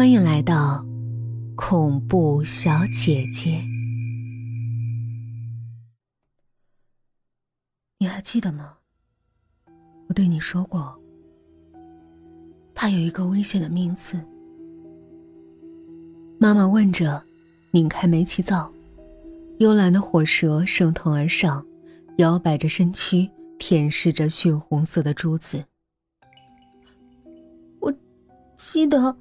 欢迎来到恐怖小姐姐。你还记得吗？我对你说过，他有一个危险的名字。妈妈问着，拧开煤气灶，幽蓝的火舌升腾而上，摇摆着身躯，舔舐着血红色的珠子。我记得。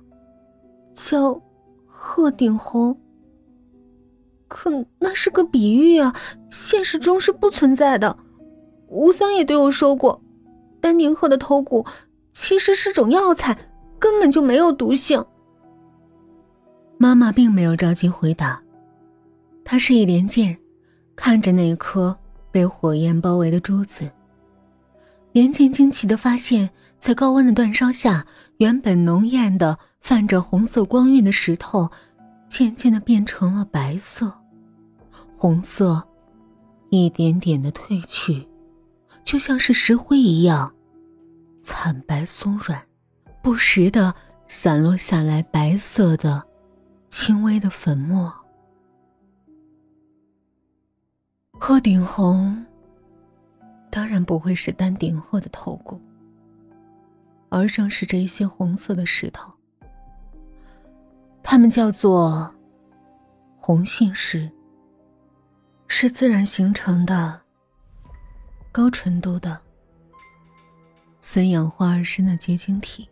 叫鹤顶红，可那是个比喻啊，现实中是不存在的。吴桑也对我说过，丹宁鹤的头骨其实是种药材，根本就没有毒性。妈妈并没有着急回答，她示意连剑看着那颗被火焰包围的珠子。连剑惊奇的发现，在高温的煅烧下，原本浓艳的。泛着红色光晕的石头，渐渐的变成了白色，红色一点点的褪去，就像是石灰一样，惨白松软，不时的散落下来白色的、轻微的粉末。鹤顶红，当然不会是丹顶鹤的头骨，而正是这些红色的石头。它们叫做红杏石，是自然形成的、高纯度的、三氧化二砷的结晶体。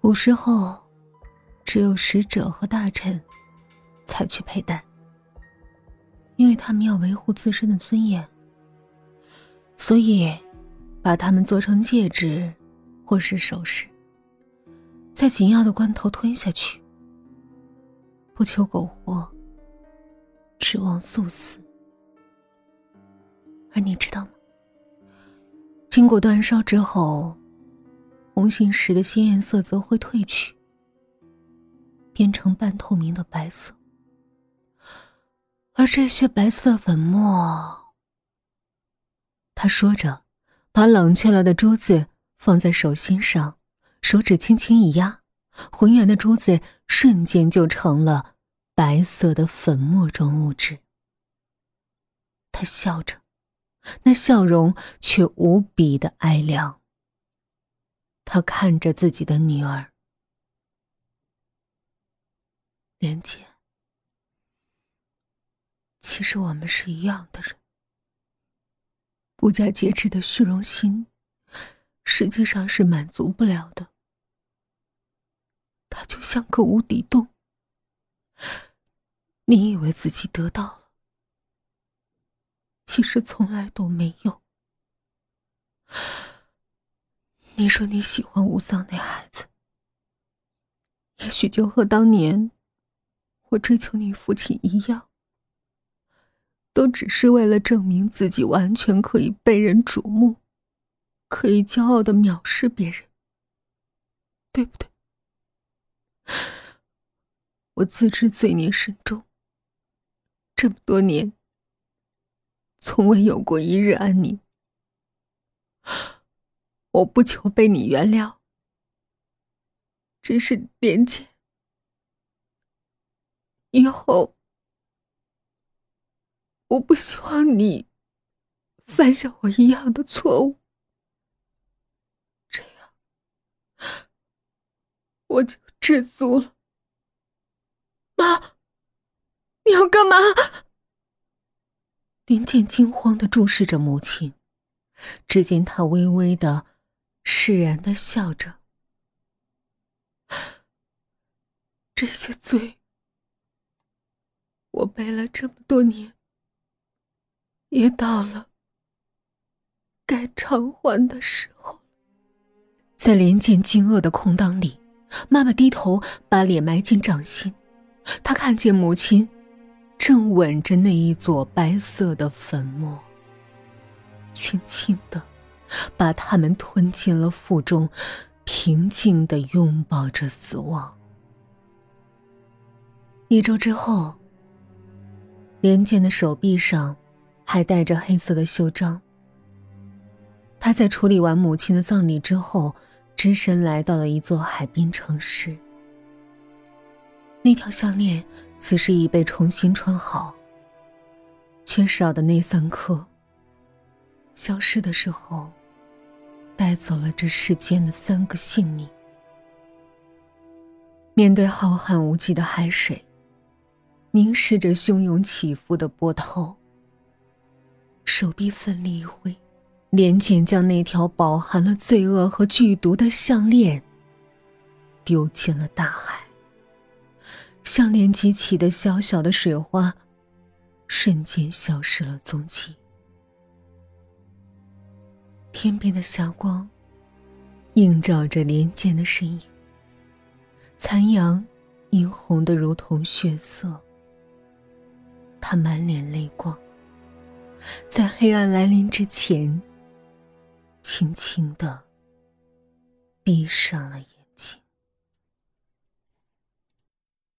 古时候，只有使者和大臣才去佩戴，因为他们要维护自身的尊严，所以把它们做成戒指或是首饰。在紧要的关头吞下去，不求苟活，指望速死。而你知道吗？经过煅烧之后，红杏石的鲜艳色泽会褪去，变成半透明的白色。而这些白色的粉末，他说着，把冷却了的珠子放在手心上。手指轻轻一压，浑圆的珠子瞬间就成了白色的粉末状物质。他笑着，那笑容却无比的哀凉。他看着自己的女儿，莲姐，其实我们是一样的人。不加节制的虚荣心，实际上是满足不了的。它就像个无底洞，你以为自己得到了，其实从来都没有。你说你喜欢吴桑那孩子，也许就和当年我追求你父亲一样，都只是为了证明自己完全可以被人瞩目，可以骄傲的藐视别人，对不对？我自知罪孽深重，这么多年，从未有过一日安宁。我不求被你原谅，只是连姐，以后我不希望你犯像我一样的错误，这样我就知足了。妈，你要干嘛？林健惊慌的注视着母亲，只见她微微的、释然的笑着。这些罪，我背了这么多年，也到了该偿还的时候。在林健惊愕的空档里，妈妈低头把脸埋进掌心。他看见母亲正吻着那一撮白色的粉末，轻轻的把它们吞进了腹中，平静的拥抱着死亡。一周之后，连剑的手臂上还带着黑色的袖章。他在处理完母亲的葬礼之后，只身来到了一座海滨城市。那条项链此时已被重新穿好，缺少的那三颗，消失的时候，带走了这世间的三个性命。面对浩瀚无际的海水，凝视着汹涌起伏的波涛，手臂奋力一挥，连剑将那条饱含了罪恶和剧毒的项链丢进了大海。项链激起的小小的水花，瞬间消失了踪迹。天边的霞光映照着连剑的身影。残阳映红的如同血色，他满脸泪光，在黑暗来临之前，轻轻的闭上了眼。